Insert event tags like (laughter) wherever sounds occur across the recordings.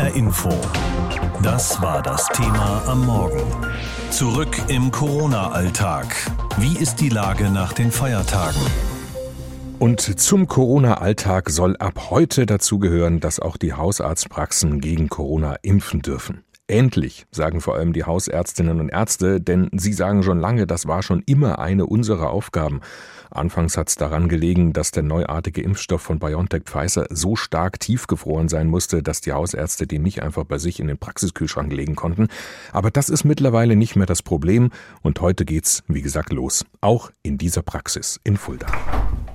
HR Info. Das war das Thema am Morgen. Zurück im Corona-Alltag. Wie ist die Lage nach den Feiertagen? Und zum Corona-Alltag soll ab heute dazugehören, dass auch die Hausarztpraxen gegen Corona impfen dürfen. Endlich, sagen vor allem die Hausärztinnen und Ärzte, denn sie sagen schon lange, das war schon immer eine unserer Aufgaben. Anfangs hat es daran gelegen, dass der neuartige Impfstoff von BioNTech Pfizer so stark tiefgefroren sein musste, dass die Hausärzte den nicht einfach bei sich in den Praxiskühlschrank legen konnten. Aber das ist mittlerweile nicht mehr das Problem und heute geht's, wie gesagt, los. Auch in dieser Praxis in Fulda.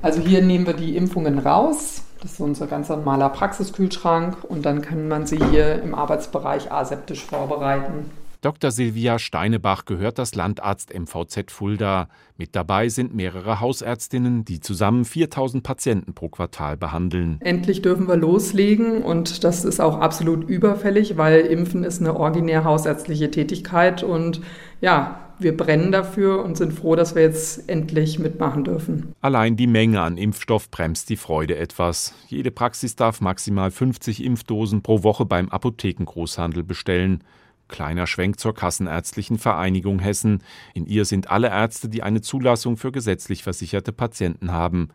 Also hier nehmen wir die Impfungen raus das ist unser ganz normaler Praxiskühlschrank und dann kann man sie hier im Arbeitsbereich aseptisch vorbereiten. Dr. Silvia Steinebach gehört das Landarzt MVZ Fulda. Mit dabei sind mehrere Hausärztinnen, die zusammen 4000 Patienten pro Quartal behandeln. Endlich dürfen wir loslegen und das ist auch absolut überfällig, weil Impfen ist eine originär hausärztliche Tätigkeit und ja, wir brennen dafür und sind froh, dass wir jetzt endlich mitmachen dürfen. Allein die Menge an Impfstoff bremst die Freude etwas. Jede Praxis darf maximal 50 Impfdosen pro Woche beim Apothekengroßhandel bestellen. Kleiner Schwenk zur Kassenärztlichen Vereinigung Hessen. In ihr sind alle Ärzte, die eine Zulassung für gesetzlich versicherte Patienten haben.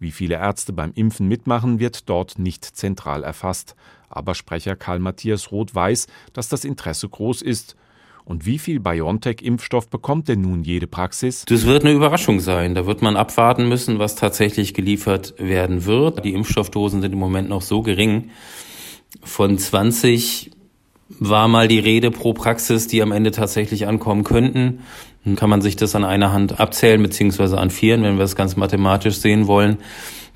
Wie viele Ärzte beim Impfen mitmachen, wird dort nicht zentral erfasst. Aber Sprecher Karl Matthias Roth weiß, dass das Interesse groß ist und wie viel BioNTech-Impfstoff bekommt denn nun jede Praxis? Das wird eine Überraschung sein. Da wird man abwarten müssen, was tatsächlich geliefert werden wird. Die Impfstoffdosen sind im Moment noch so gering. Von 20 war mal die Rede pro Praxis, die am Ende tatsächlich ankommen könnten. Dann kann man sich das an einer Hand abzählen, beziehungsweise an vieren, wenn wir es ganz mathematisch sehen wollen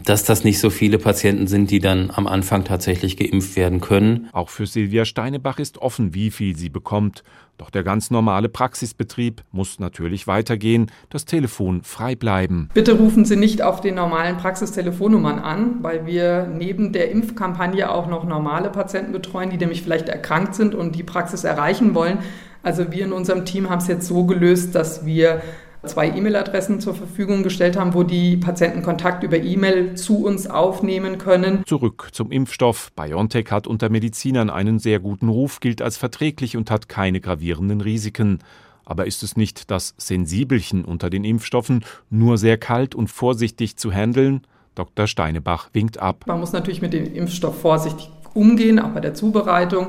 dass das nicht so viele Patienten sind, die dann am Anfang tatsächlich geimpft werden können. Auch für Silvia Steinebach ist offen, wie viel sie bekommt. Doch der ganz normale Praxisbetrieb muss natürlich weitergehen, das Telefon frei bleiben. Bitte rufen Sie nicht auf den normalen Praxistelefonnummern an, weil wir neben der Impfkampagne auch noch normale Patienten betreuen, die nämlich vielleicht erkrankt sind und die Praxis erreichen wollen. Also wir in unserem Team haben es jetzt so gelöst, dass wir zwei E-Mail-Adressen zur Verfügung gestellt haben, wo die Patienten Kontakt über E-Mail zu uns aufnehmen können. Zurück zum Impfstoff. BioNTech hat unter Medizinern einen sehr guten Ruf, gilt als verträglich und hat keine gravierenden Risiken. Aber ist es nicht das Sensibelchen unter den Impfstoffen, nur sehr kalt und vorsichtig zu handeln? Dr. Steinebach winkt ab. Man muss natürlich mit dem Impfstoff vorsichtig umgehen, auch bei der Zubereitung.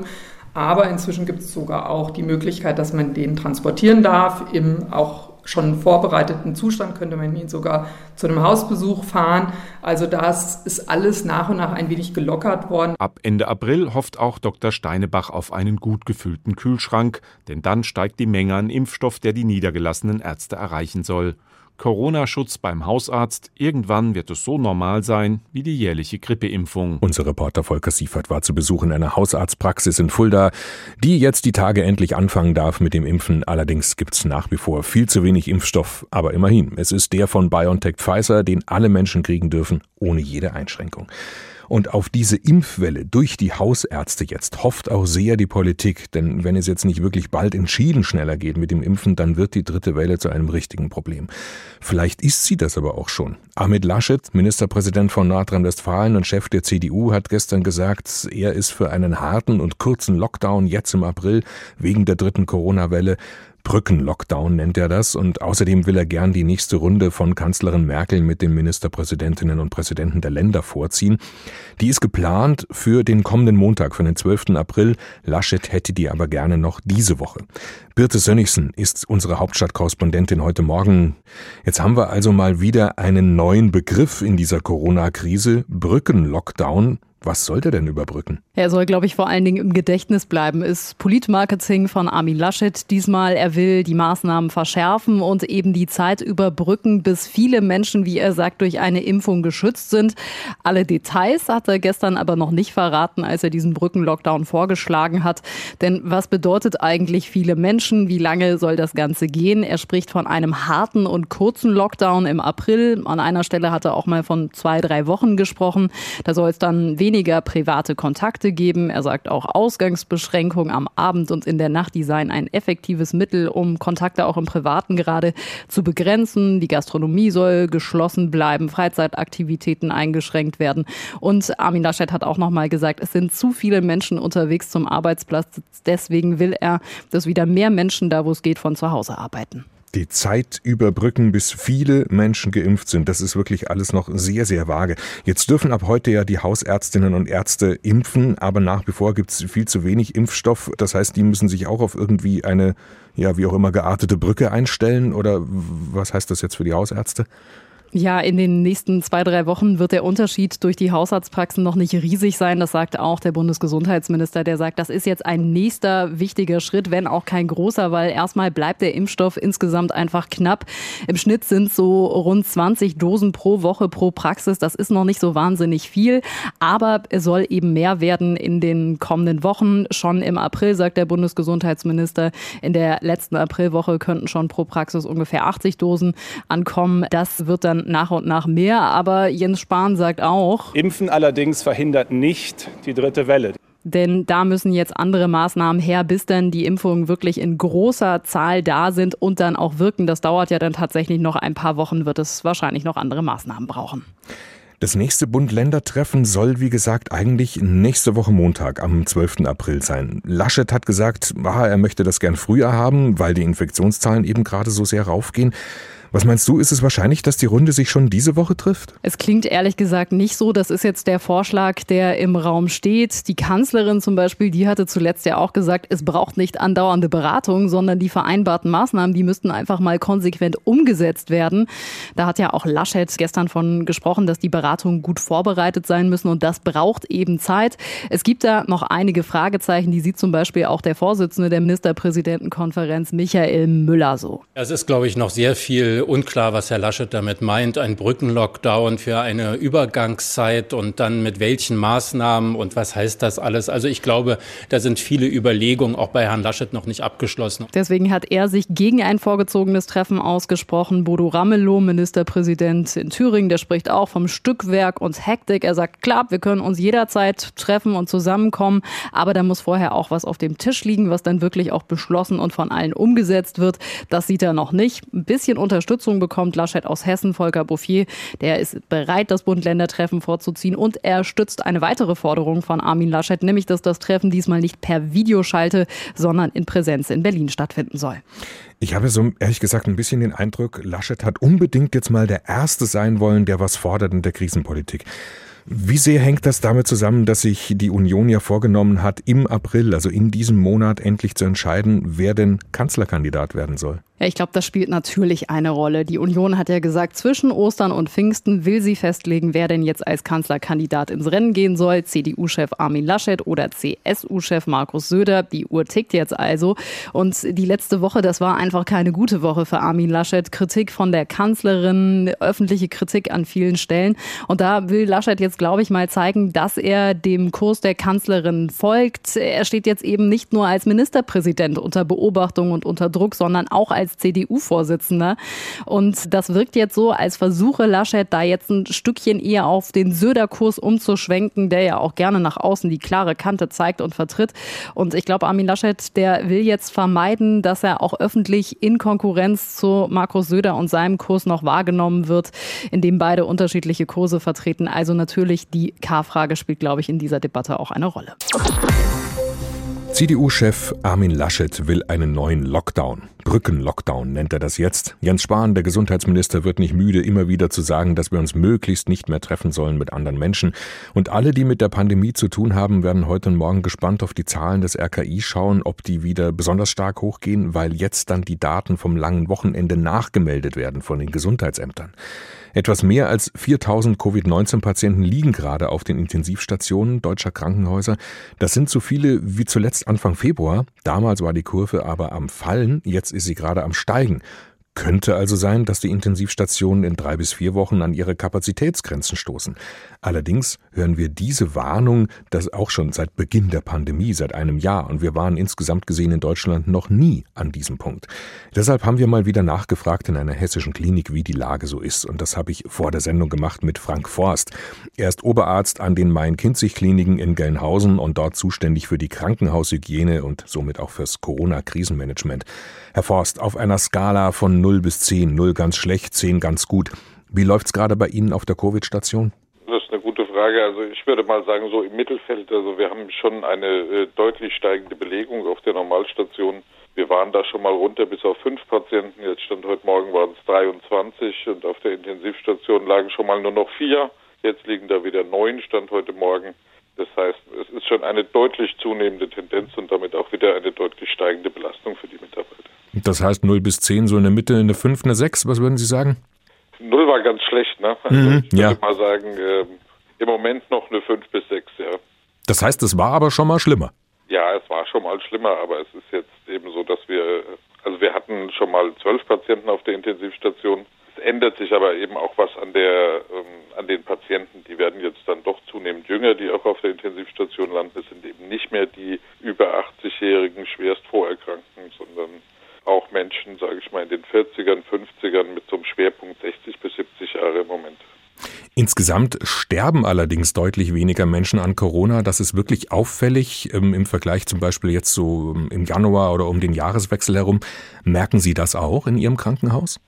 Aber inzwischen gibt es sogar auch die Möglichkeit, dass man den transportieren darf, im auch schon vorbereiteten Zustand könnte man ihn sogar zu einem Hausbesuch fahren. Also das ist alles nach und nach ein wenig gelockert worden. Ab Ende April hofft auch Dr. Steinebach auf einen gut gefüllten Kühlschrank, denn dann steigt die Menge an Impfstoff, der die niedergelassenen Ärzte erreichen soll. Corona-Schutz beim Hausarzt. Irgendwann wird es so normal sein wie die jährliche Grippeimpfung. Unser Reporter Volker Siefert war zu Besuch in einer Hausarztpraxis in Fulda, die jetzt die Tage endlich anfangen darf mit dem Impfen. Allerdings gibt es nach wie vor viel zu wenig Impfstoff. Aber immerhin, es ist der von BioNTech Pfizer, den alle Menschen kriegen dürfen, ohne jede Einschränkung. Und auf diese Impfwelle durch die Hausärzte jetzt hofft auch sehr die Politik, denn wenn es jetzt nicht wirklich bald entschieden schneller geht mit dem Impfen, dann wird die dritte Welle zu einem richtigen Problem. Vielleicht ist sie das aber auch schon. Ahmed Laschet, Ministerpräsident von Nordrhein-Westfalen und Chef der CDU, hat gestern gesagt, er ist für einen harten und kurzen Lockdown jetzt im April wegen der dritten Corona-Welle. Brückenlockdown nennt er das und außerdem will er gern die nächste Runde von Kanzlerin Merkel mit den Ministerpräsidentinnen und Präsidenten der Länder vorziehen. Die ist geplant für den kommenden Montag, für den 12. April. Laschet hätte die aber gerne noch diese Woche. Birte Sönnigsen ist unsere Hauptstadtkorrespondentin heute Morgen. Jetzt haben wir also mal wieder einen neuen Begriff in dieser Corona-Krise, Brückenlockdown. Was soll der denn überbrücken? Er soll, glaube ich, vor allen Dingen im Gedächtnis bleiben. Ist Politmarketing von Armin Laschet diesmal. Er will die Maßnahmen verschärfen und eben die Zeit überbrücken, bis viele Menschen, wie er sagt, durch eine Impfung geschützt sind. Alle Details hat er gestern aber noch nicht verraten, als er diesen Brückenlockdown vorgeschlagen hat. Denn was bedeutet eigentlich viele Menschen? Wie lange soll das Ganze gehen? Er spricht von einem harten und kurzen Lockdown im April. An einer Stelle hat er auch mal von zwei, drei Wochen gesprochen. Da soll es dann weniger weniger private Kontakte geben. Er sagt auch Ausgangsbeschränkungen am Abend und in der Nacht, die seien ein effektives Mittel, um Kontakte auch im Privaten gerade zu begrenzen. Die Gastronomie soll geschlossen bleiben, Freizeitaktivitäten eingeschränkt werden. Und Armin Laschet hat auch nochmal gesagt, es sind zu viele Menschen unterwegs zum Arbeitsplatz. Deswegen will er, dass wieder mehr Menschen da, wo es geht, von zu Hause arbeiten die Zeit überbrücken, bis viele Menschen geimpft sind. Das ist wirklich alles noch sehr, sehr vage. Jetzt dürfen ab heute ja die Hausärztinnen und Ärzte impfen, aber nach wie vor gibt es viel zu wenig Impfstoff. Das heißt, die müssen sich auch auf irgendwie eine, ja, wie auch immer geartete Brücke einstellen. Oder was heißt das jetzt für die Hausärzte? Ja, in den nächsten zwei, drei Wochen wird der Unterschied durch die Hausarztpraxen noch nicht riesig sein. Das sagt auch der Bundesgesundheitsminister. Der sagt, das ist jetzt ein nächster wichtiger Schritt, wenn auch kein großer, weil erstmal bleibt der Impfstoff insgesamt einfach knapp. Im Schnitt sind so rund 20 Dosen pro Woche pro Praxis. Das ist noch nicht so wahnsinnig viel, aber es soll eben mehr werden in den kommenden Wochen. Schon im April, sagt der Bundesgesundheitsminister, in der letzten Aprilwoche könnten schon pro Praxis ungefähr 80 Dosen ankommen. Das wird dann nach und nach mehr. Aber Jens Spahn sagt auch, Impfen allerdings verhindert nicht die dritte Welle. Denn da müssen jetzt andere Maßnahmen her, bis dann die Impfungen wirklich in großer Zahl da sind und dann auch wirken. Das dauert ja dann tatsächlich noch ein paar Wochen, wird es wahrscheinlich noch andere Maßnahmen brauchen. Das nächste Bund-Länder-Treffen soll, wie gesagt, eigentlich nächste Woche Montag am 12. April sein. Laschet hat gesagt, ah, er möchte das gern früher haben, weil die Infektionszahlen eben gerade so sehr raufgehen. Was meinst du, ist es wahrscheinlich, dass die Runde sich schon diese Woche trifft? Es klingt ehrlich gesagt nicht so. Das ist jetzt der Vorschlag, der im Raum steht. Die Kanzlerin zum Beispiel, die hatte zuletzt ja auch gesagt, es braucht nicht andauernde Beratung, sondern die vereinbarten Maßnahmen, die müssten einfach mal konsequent umgesetzt werden. Da hat ja auch Laschet gestern von gesprochen, dass die Beratungen gut vorbereitet sein müssen und das braucht eben Zeit. Es gibt da noch einige Fragezeichen, die sieht zum Beispiel auch der Vorsitzende der Ministerpräsidentenkonferenz, Michael Müller, so. Es ist, glaube ich, noch sehr viel unklar, was Herr Laschet damit meint. Ein Brückenlockdown für eine Übergangszeit und dann mit welchen Maßnahmen und was heißt das alles? Also ich glaube, da sind viele Überlegungen auch bei Herrn Laschet noch nicht abgeschlossen. Deswegen hat er sich gegen ein vorgezogenes Treffen ausgesprochen. Bodo Ramelow, Ministerpräsident in Thüringen, der spricht auch vom Stückwerk und Hektik. Er sagt, klar, wir können uns jederzeit treffen und zusammenkommen, aber da muss vorher auch was auf dem Tisch liegen, was dann wirklich auch beschlossen und von allen umgesetzt wird. Das sieht er noch nicht. Ein bisschen Unterstützung Unterstützung bekommt Laschet aus Hessen, Volker Bouffier. Der ist bereit, das Bund-Länder-Treffen vorzuziehen und er stützt eine weitere Forderung von Armin Laschet, nämlich, dass das Treffen diesmal nicht per Videoschalte, sondern in Präsenz in Berlin stattfinden soll. Ich habe so ehrlich gesagt ein bisschen den Eindruck, Laschet hat unbedingt jetzt mal der Erste sein wollen, der was fordert in der Krisenpolitik. Wie sehr hängt das damit zusammen, dass sich die Union ja vorgenommen hat, im April, also in diesem Monat, endlich zu entscheiden, wer denn Kanzlerkandidat werden soll? Ja, ich glaube, das spielt natürlich eine Rolle. Die Union hat ja gesagt, zwischen Ostern und Pfingsten will sie festlegen, wer denn jetzt als Kanzlerkandidat ins Rennen gehen soll. CDU-Chef Armin Laschet oder CSU-Chef Markus Söder. Die Uhr tickt jetzt also. Und die letzte Woche, das war einfach keine gute Woche für Armin Laschet. Kritik von der Kanzlerin, öffentliche Kritik an vielen Stellen. Und da will Laschet jetzt, glaube ich, mal zeigen, dass er dem Kurs der Kanzlerin folgt. Er steht jetzt eben nicht nur als Ministerpräsident unter Beobachtung und unter Druck, sondern auch als CDU-Vorsitzender. Und das wirkt jetzt so, als versuche Laschet da jetzt ein Stückchen eher auf den Söder-Kurs umzuschwenken, der ja auch gerne nach außen die klare Kante zeigt und vertritt. Und ich glaube, Armin Laschet, der will jetzt vermeiden, dass er auch öffentlich in Konkurrenz zu Markus Söder und seinem Kurs noch wahrgenommen wird, in dem beide unterschiedliche Kurse vertreten. Also natürlich die K-Frage spielt, glaube ich, in dieser Debatte auch eine Rolle. CDU-Chef Armin Laschet will einen neuen Lockdown. Brückenlockdown nennt er das jetzt. Jens Spahn, der Gesundheitsminister, wird nicht müde, immer wieder zu sagen, dass wir uns möglichst nicht mehr treffen sollen mit anderen Menschen. Und alle, die mit der Pandemie zu tun haben, werden heute und morgen gespannt auf die Zahlen des RKI schauen, ob die wieder besonders stark hochgehen, weil jetzt dann die Daten vom langen Wochenende nachgemeldet werden von den Gesundheitsämtern. Etwas mehr als 4000 Covid-19-Patienten liegen gerade auf den Intensivstationen deutscher Krankenhäuser. Das sind so viele wie zuletzt Anfang Februar. Damals war die Kurve aber am Fallen, jetzt ist sie gerade am Steigen. Könnte also sein, dass die Intensivstationen in drei bis vier Wochen an ihre Kapazitätsgrenzen stoßen. Allerdings hören wir diese Warnung, das auch schon seit Beginn der Pandemie, seit einem Jahr, und wir waren insgesamt gesehen in Deutschland noch nie an diesem Punkt. Deshalb haben wir mal wieder nachgefragt in einer hessischen Klinik, wie die Lage so ist, und das habe ich vor der Sendung gemacht mit Frank Forst. Er ist Oberarzt an den Main-Kinzig-Kliniken in Gelnhausen und dort zuständig für die Krankenhaushygiene und somit auch fürs Corona-Krisenmanagement. Herr Forst, auf einer Skala von 0 bis 10, 0 ganz schlecht, 10 ganz gut. Wie läuft es gerade bei Ihnen auf der Covid-Station? Das ist eine gute Frage. Also ich würde mal sagen, so im Mittelfeld, also wir haben schon eine äh, deutlich steigende Belegung auf der Normalstation. Wir waren da schon mal runter bis auf fünf Patienten. Jetzt stand heute Morgen waren es 23 und auf der Intensivstation lagen schon mal nur noch vier. Jetzt liegen da wieder neun, stand heute Morgen. Das heißt, es ist schon eine deutlich zunehmende Tendenz und damit auch wieder eine deutlich steigende Belastung für die Mitarbeiter. Das heißt 0 bis 10, so in der Mitte eine 5, eine 6, was würden Sie sagen? 0 war ganz schlecht, ne? Also Mhm, ich würde ja. mal sagen, ähm, im Moment noch eine 5 bis 6, ja. Das heißt, es war aber schon mal schlimmer. Ja, es war schon mal schlimmer, aber es ist jetzt eben so, dass wir, also wir hatten schon mal zwölf Patienten auf der Intensivstation. Ändert sich aber eben auch was an der, ähm, an den Patienten. Die werden jetzt dann doch zunehmend jünger, die auch auf der Intensivstation landen. Es sind eben nicht mehr die über 80-jährigen schwerst Vorerkrankten, sondern auch Menschen, sage ich mal, in den 40ern, 50ern mit so einem Schwerpunkt 60 bis 70 Jahre im Moment. Insgesamt sterben allerdings deutlich weniger Menschen an Corona. Das ist wirklich auffällig ähm, im Vergleich zum Beispiel jetzt so ähm, im Januar oder um den Jahreswechsel herum. Merken Sie das auch in Ihrem Krankenhaus?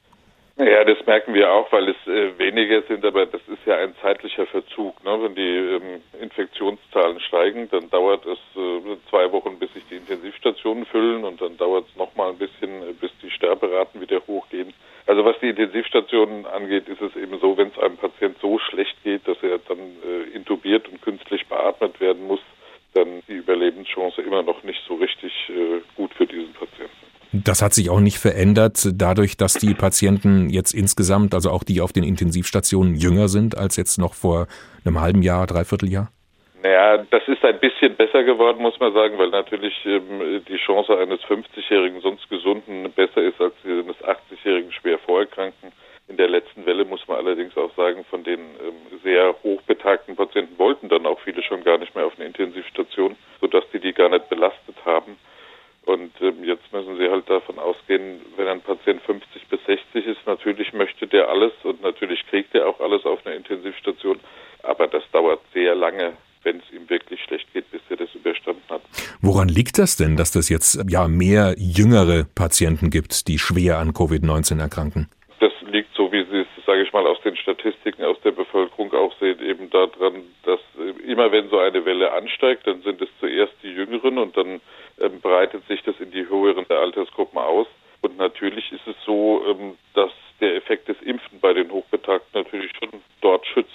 Ja, das merken wir auch, weil es äh, weniger sind, aber das ist ja ein zeitlicher Verzug. Ne? Wenn die ähm, Infektionszahlen steigen, dann dauert es äh, zwei Wochen, bis sich die Intensivstationen füllen und dann dauert es nochmal ein bisschen, äh, bis die Sterberaten wieder hochgehen. Also was die Intensivstationen angeht, ist es eben so, wenn es einem Patient so schlecht geht, dass er dann äh, intubiert und künstlich beatmet werden muss, dann die Überlebenschance immer noch nicht so richtig äh, gut für diesen Patienten. Das hat sich auch nicht verändert, dadurch, dass die Patienten jetzt insgesamt, also auch die auf den Intensivstationen, jünger sind als jetzt noch vor einem halben Jahr, dreiviertel Jahr? Naja, das ist ein bisschen besser geworden, muss man sagen, weil natürlich ähm, die Chance eines 50-Jährigen sonst Gesunden besser ist als die eines 80-Jährigen schwer Vorerkrankten. In der letzten Welle muss man allerdings auch sagen, von den ähm, sehr hochbetagten Patienten wollten dann auch viele schon gar nicht mehr auf eine Intensivstation, sodass die die gar nicht belastet haben. Und ähm, jetzt müssen Sie halt davon ausgehen, wenn ein Patient 50 bis 60 ist, natürlich möchte der alles und natürlich kriegt er auch alles auf einer Intensivstation. Aber das dauert sehr lange, wenn es ihm wirklich schlecht geht, bis er das überstanden hat. Woran liegt das denn, dass das jetzt ja mehr jüngere Patienten gibt, die schwer an Covid-19 erkranken? Das liegt so, wie Sie es, sage ich mal, aus den Statistiken aus der Bevölkerung auch sehen, eben daran, dass äh, immer wenn so eine Welle ansteigt, dann sind es zuerst die Jüngeren und dann ähm, breitet sich das in die höheren Altersgruppen aus. Und natürlich ist es so, ähm, dass der Effekt des Impfen bei den Hochbetagten natürlich schon dort schützt.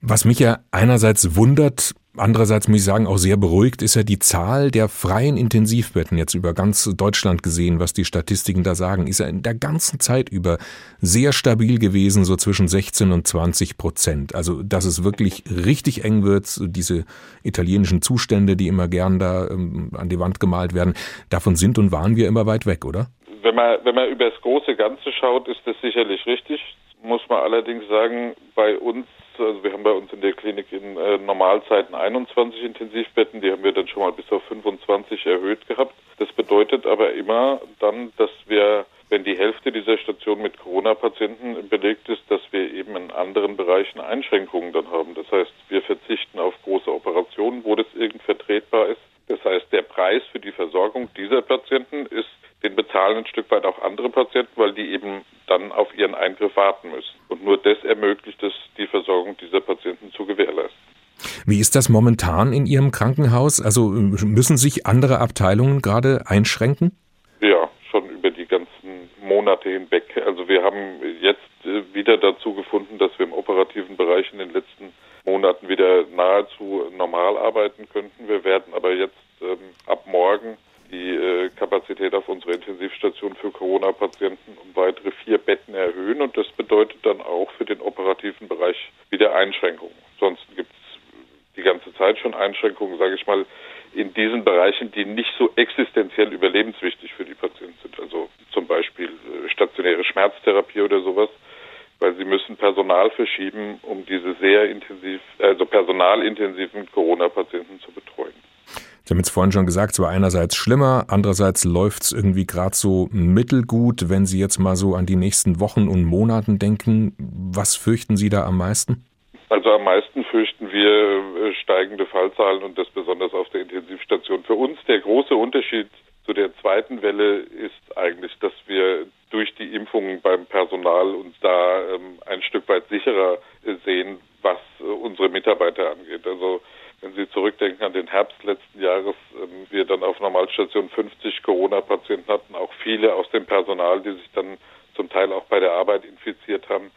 Was mich ja einerseits wundert, andererseits muss ich sagen auch sehr beruhigt, ist ja die Zahl der freien Intensivbetten jetzt über ganz Deutschland gesehen, was die Statistiken da sagen, ist ja in der ganzen Zeit über sehr stabil gewesen, so zwischen 16 und 20 Prozent. Also, dass es wirklich richtig eng wird, diese italienischen Zustände, die immer gern da ähm, an die Wand gemalt werden, davon sind und waren wir immer weit weg, oder? Wenn man, wenn man über das große Ganze schaut, ist das sicherlich richtig. Muss man allerdings sagen, bei uns, also wir haben bei uns in der Klinik in äh, Normalzeiten 21 Intensivbetten, die haben wir dann schon mal bis auf 25 erhöht gehabt. Das bedeutet aber immer dann, dass wir, wenn die Hälfte dieser Station mit Corona-Patienten belegt ist, dass wir eben in anderen Bereichen Einschränkungen dann haben. Das heißt, wir verzichten auf große Operationen, wo das irgend vertretbar ist. Das heißt, der Preis für die Versorgung dieser Patienten ist den bezahlen ein Stück weit auch andere Patienten, weil die eben dann auf ihren Eingriff warten müssen. Und nur das ermöglicht es, die Versorgung dieser Patienten zu gewährleisten. Wie ist das momentan in Ihrem Krankenhaus? Also müssen sich andere Abteilungen gerade einschränken? Ja, schon über die ganzen Monate hinweg. Also wir haben jetzt äh, wieder dazu gefunden, dass wir im operativen Bereich in den letzten Monaten wieder nahezu normal arbeiten könnten. Wir werden aber jetzt ähm, ab morgen die äh, Kapazität auf unserer Intensivstation für Corona-Patienten um weitere vier Betten erhöhen und das bedeutet dann auch für den operativen Bereich wieder Einschränkungen. Ansonsten gibt es die ganze Zeit schon Einschränkungen, sage ich mal, in diesen Bereichen, die nicht so existenziell überlebenswichtig für die Patienten sind. Also zum Beispiel äh, stationäre Schmerztherapie oder sowas, weil sie müssen Personal verschieben, um diese sehr intensiv, also personalintensiven Corona-Patienten zu betreuen. Sie haben jetzt vorhin schon gesagt, es war einerseits schlimmer, andererseits läuft es irgendwie gerade so mittelgut. Wenn Sie jetzt mal so an die nächsten Wochen und Monaten denken, was fürchten Sie da am meisten? Also am meisten fürchten wir äh, steigende Fallzahlen und das besonders auf der Intensivstation. Für uns der große Unterschied zu der zweiten Welle ist eigentlich, dass wir durch die Impfungen beim Personal uns da ähm, ein Stück weit sicherer äh, sehen, was äh, unsere Mitarbeiter angeht. Also wenn Sie zurückdenken an den Herbst letzten Jahres, ähm, wir dann auf Normalstation 50 Corona-Patienten hatten, auch viele aus dem Personal, die sich dann zum Teil auch bei der Arbeit infiziert haben.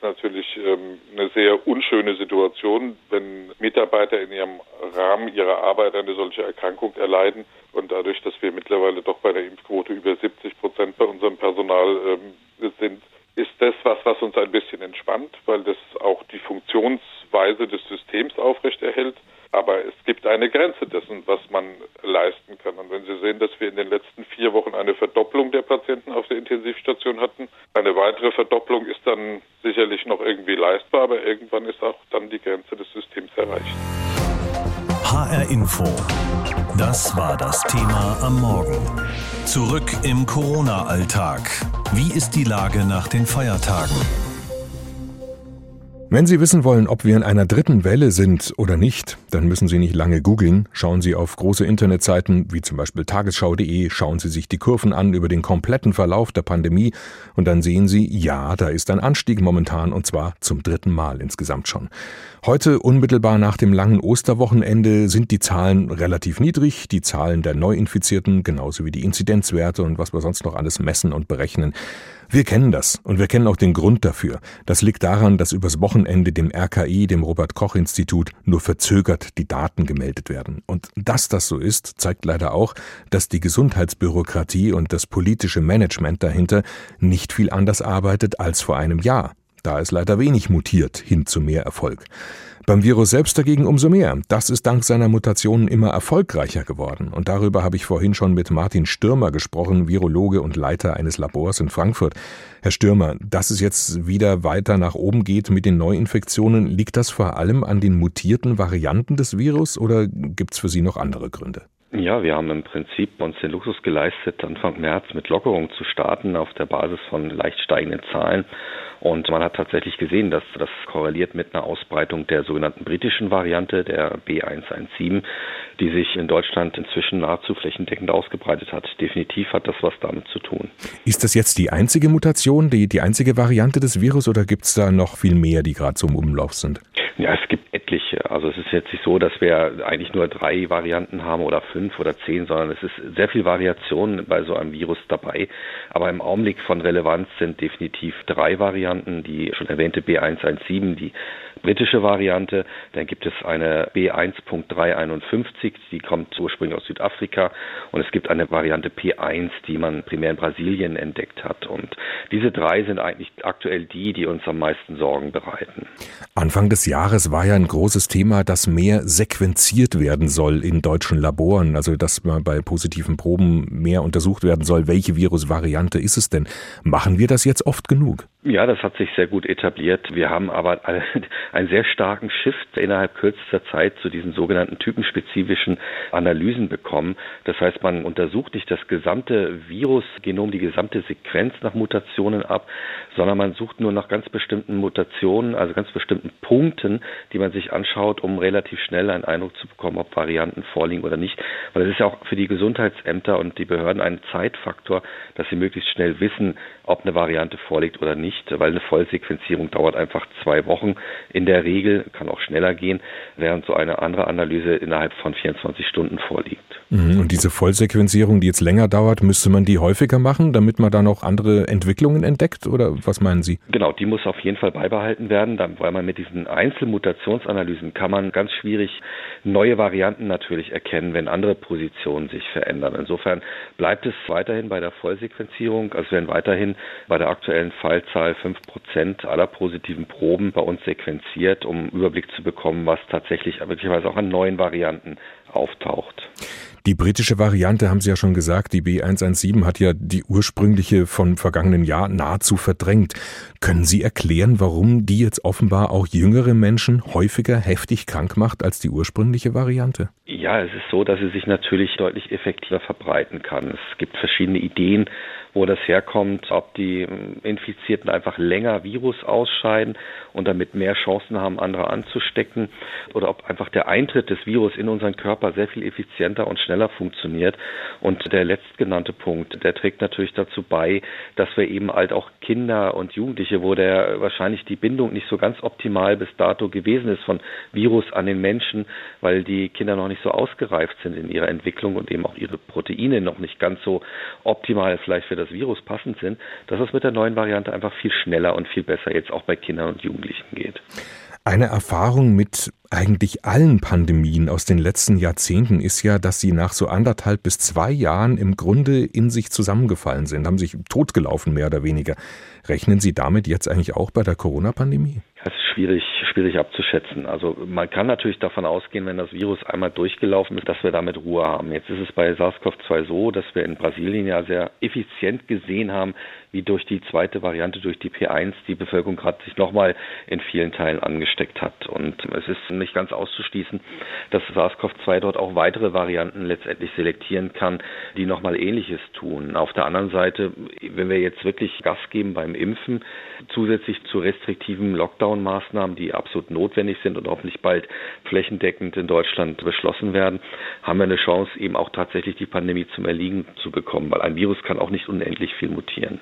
Ist natürlich ähm, eine sehr unschöne Situation, wenn Mitarbeiter in ihrem Rahmen ihrer Arbeit eine solche Erkrankung erleiden. Und dadurch, dass wir mittlerweile doch bei der Impfquote über 70 Prozent bei unserem Personal ähm, sind, ist das was, was uns ein bisschen entspannt, weil das auch die Funktionsweise des Systems aufrechterhält. Aber es gibt eine Grenze dessen, was man leisten kann. Und wenn Sie sehen, dass wir in den letzten vier Wochen eine Verdopplung der Patienten auf der Intensivstation hatten, eine weitere Verdopplung ist dann sicherlich noch irgendwie leistbar, aber irgendwann ist auch dann die Grenze des Systems erreicht. HR Info. Das war das Thema am Morgen. Zurück im Corona-Alltag. Wie ist die Lage nach den Feiertagen? Wenn Sie wissen wollen, ob wir in einer dritten Welle sind oder nicht, dann müssen Sie nicht lange googeln. Schauen Sie auf große Internetseiten wie zum Beispiel tagesschau.de, schauen Sie sich die Kurven an über den kompletten Verlauf der Pandemie und dann sehen Sie, ja, da ist ein Anstieg momentan und zwar zum dritten Mal insgesamt schon. Heute, unmittelbar nach dem langen Osterwochenende, sind die Zahlen relativ niedrig, die Zahlen der Neuinfizierten genauso wie die Inzidenzwerte und was wir sonst noch alles messen und berechnen. Wir kennen das und wir kennen auch den Grund dafür. Das liegt daran, dass übers Wochenende dem RKI, dem Robert Koch Institut, nur verzögert die Daten gemeldet werden. Und dass das so ist, zeigt leider auch, dass die Gesundheitsbürokratie und das politische Management dahinter nicht viel anders arbeitet als vor einem Jahr. Da ist leider wenig mutiert hin zu mehr Erfolg. Beim Virus selbst dagegen umso mehr. Das ist dank seiner Mutationen immer erfolgreicher geworden. Und darüber habe ich vorhin schon mit Martin Stürmer gesprochen, Virologe und Leiter eines Labors in Frankfurt. Herr Stürmer, dass es jetzt wieder weiter nach oben geht mit den Neuinfektionen, liegt das vor allem an den mutierten Varianten des Virus oder gibt es für Sie noch andere Gründe? Ja, wir haben im Prinzip uns den Luxus geleistet, Anfang März mit Lockerung zu starten auf der Basis von leicht steigenden Zahlen. Und man hat tatsächlich gesehen, dass das korreliert mit einer Ausbreitung der sogenannten britischen Variante, der B117, die sich in Deutschland inzwischen nahezu flächendeckend ausgebreitet hat. Definitiv hat das was damit zu tun. Ist das jetzt die einzige Mutation, die, die einzige Variante des Virus oder gibt es da noch viel mehr, die gerade im Umlauf sind? Ja, es gibt etliche. Also es ist jetzt nicht so, dass wir eigentlich nur drei Varianten haben oder fünf oder zehn, sondern es ist sehr viel Variation bei so einem Virus dabei. Aber im Augenblick von Relevanz sind definitiv drei Varianten. Die schon erwähnte B117, die britische Variante. Dann gibt es eine B1.351, die kommt ursprünglich aus Südafrika. Und es gibt eine Variante P1, die man primär in Brasilien entdeckt hat. Und diese drei sind eigentlich aktuell die, die uns am meisten Sorgen bereiten. Anfang des Jahres war ja ein großes Thema, dass mehr sequenziert werden soll in deutschen Laboren, also dass man bei positiven Proben mehr untersucht werden soll. Welche Virusvariante ist es denn? Machen wir das jetzt oft genug? Ja, das hat sich sehr gut etabliert. Wir haben aber (laughs) einen sehr starken Shift innerhalb kürzester Zeit zu diesen sogenannten typenspezifischen Analysen bekommen. Das heißt, man untersucht nicht das gesamte Virusgenom, die gesamte Sequenz nach Mutationen ab, sondern man sucht nur nach ganz bestimmten Mutationen, also ganz bestimmten Punkten, die man sich anschaut, um relativ schnell einen Eindruck zu bekommen, ob Varianten vorliegen oder nicht. Weil es ist ja auch für die Gesundheitsämter und die Behörden ein Zeitfaktor, dass sie möglichst schnell wissen, ob eine Variante vorliegt oder nicht, weil eine Vollsequenzierung dauert einfach zwei Wochen in der Regel, kann auch schneller gehen, während so eine andere Analyse innerhalb von 24 Stunden vorliegt. Mhm. Und diese Vollsequenzierung, die jetzt länger dauert, müsste man die häufiger machen, damit man da noch andere Entwicklungen entdeckt oder was meinen Sie? Genau, die muss auf jeden Fall beibehalten werden, weil man mit diesen Einzelmutationsanalysen kann man ganz schwierig neue Varianten natürlich erkennen, wenn andere Positionen sich verändern. Insofern bleibt es weiterhin bei der Vollsequenzierung, also werden weiterhin bei der aktuellen Fallzahl fünf Prozent aller positiven Proben bei uns sequenziert, um Überblick zu bekommen, was tatsächlich möglicherweise auch an neuen Varianten auftaucht. Die britische Variante, haben Sie ja schon gesagt, die B117 hat ja die ursprüngliche vom vergangenen Jahr nahezu verdrängt. Können Sie erklären, warum die jetzt offenbar auch jüngere Menschen häufiger heftig krank macht als die ursprüngliche Variante? Ja, es ist so, dass sie sich natürlich deutlich effektiver verbreiten kann. Es gibt verschiedene Ideen, wo das herkommt, ob die ähm, Infizierten einfach länger Virus ausscheiden und damit mehr Chancen haben, andere anzustecken, oder ob einfach der Eintritt des Virus in unseren Körper sehr viel effizienter und schneller funktioniert. Und der letztgenannte Punkt, der trägt natürlich dazu bei, dass wir eben halt auch Kinder und Jugendliche, wo der wahrscheinlich die Bindung nicht so ganz optimal bis dato gewesen ist von Virus an den Menschen, weil die Kinder noch nicht so ausgereift sind in ihrer Entwicklung und eben auch ihre Proteine noch nicht ganz so optimal vielleicht für das Virus passend sind, dass es mit der neuen Variante einfach viel schneller und viel besser jetzt auch bei Kindern und Jugendlichen geht. Eine Erfahrung mit eigentlich allen Pandemien aus den letzten Jahrzehnten ist ja, dass sie nach so anderthalb bis zwei Jahren im Grunde in sich zusammengefallen sind, haben sich totgelaufen, mehr oder weniger. Rechnen Sie damit jetzt eigentlich auch bei der Corona-Pandemie? Das ist schwierig, schwierig abzuschätzen. Also man kann natürlich davon ausgehen, wenn das Virus einmal durchgelaufen ist, dass wir damit Ruhe haben. Jetzt ist es bei SARS-CoV-2 so, dass wir in Brasilien ja sehr effizient gesehen haben, wie durch die zweite Variante, durch die P1, die Bevölkerung gerade sich nochmal in vielen Teilen angesteckt hat. Und es ist nicht ganz auszuschließen, dass SARS-CoV-2 dort auch weitere Varianten letztendlich selektieren kann, die nochmal Ähnliches tun. Auf der anderen Seite, wenn wir jetzt wirklich Gas geben beim Impfen, zusätzlich zu restriktiven Lockdown-Maßnahmen, die absolut notwendig sind und hoffentlich bald flächendeckend in Deutschland beschlossen werden, haben wir eine Chance, eben auch tatsächlich die Pandemie zum Erliegen zu bekommen, weil ein Virus kann auch nicht unendlich viel mutieren.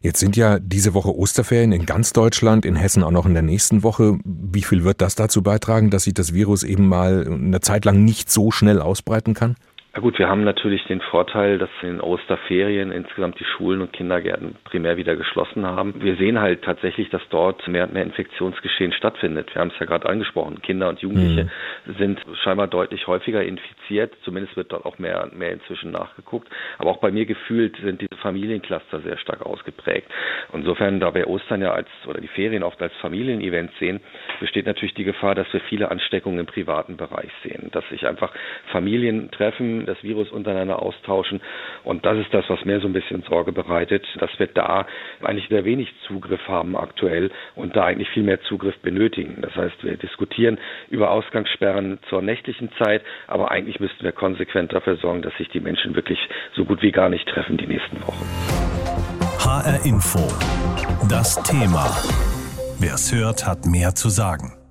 Jetzt sind ja diese Woche Osterferien in ganz Deutschland, in Hessen auch noch in der nächsten Woche. Wie viel wird das dazu beitragen, dass sich das Virus eben mal eine Zeit lang nicht so schnell ausbreiten kann? Na gut, wir haben natürlich den Vorteil, dass in Osterferien insgesamt die Schulen und Kindergärten primär wieder geschlossen haben. Wir sehen halt tatsächlich, dass dort mehr und mehr Infektionsgeschehen stattfindet. Wir haben es ja gerade angesprochen. Kinder und Jugendliche mhm. sind scheinbar deutlich häufiger infiziert. Zumindest wird dort auch mehr und mehr inzwischen nachgeguckt. Aber auch bei mir gefühlt sind diese Familiencluster sehr stark ausgeprägt. Insofern, da wir Ostern ja als oder die Ferien oft als Familienevent sehen, besteht natürlich die Gefahr, dass wir viele Ansteckungen im privaten Bereich sehen. Dass sich einfach Familien treffen, das Virus untereinander austauschen. Und das ist das, was mir so ein bisschen Sorge bereitet, dass wir da eigentlich sehr wenig Zugriff haben aktuell und da eigentlich viel mehr Zugriff benötigen. Das heißt, wir diskutieren über Ausgangssperren zur nächtlichen Zeit, aber eigentlich müssten wir konsequent dafür sorgen, dass sich die Menschen wirklich so gut wie gar nicht treffen die nächsten Wochen. HR Info. Das Thema. Wer es hört, hat mehr zu sagen.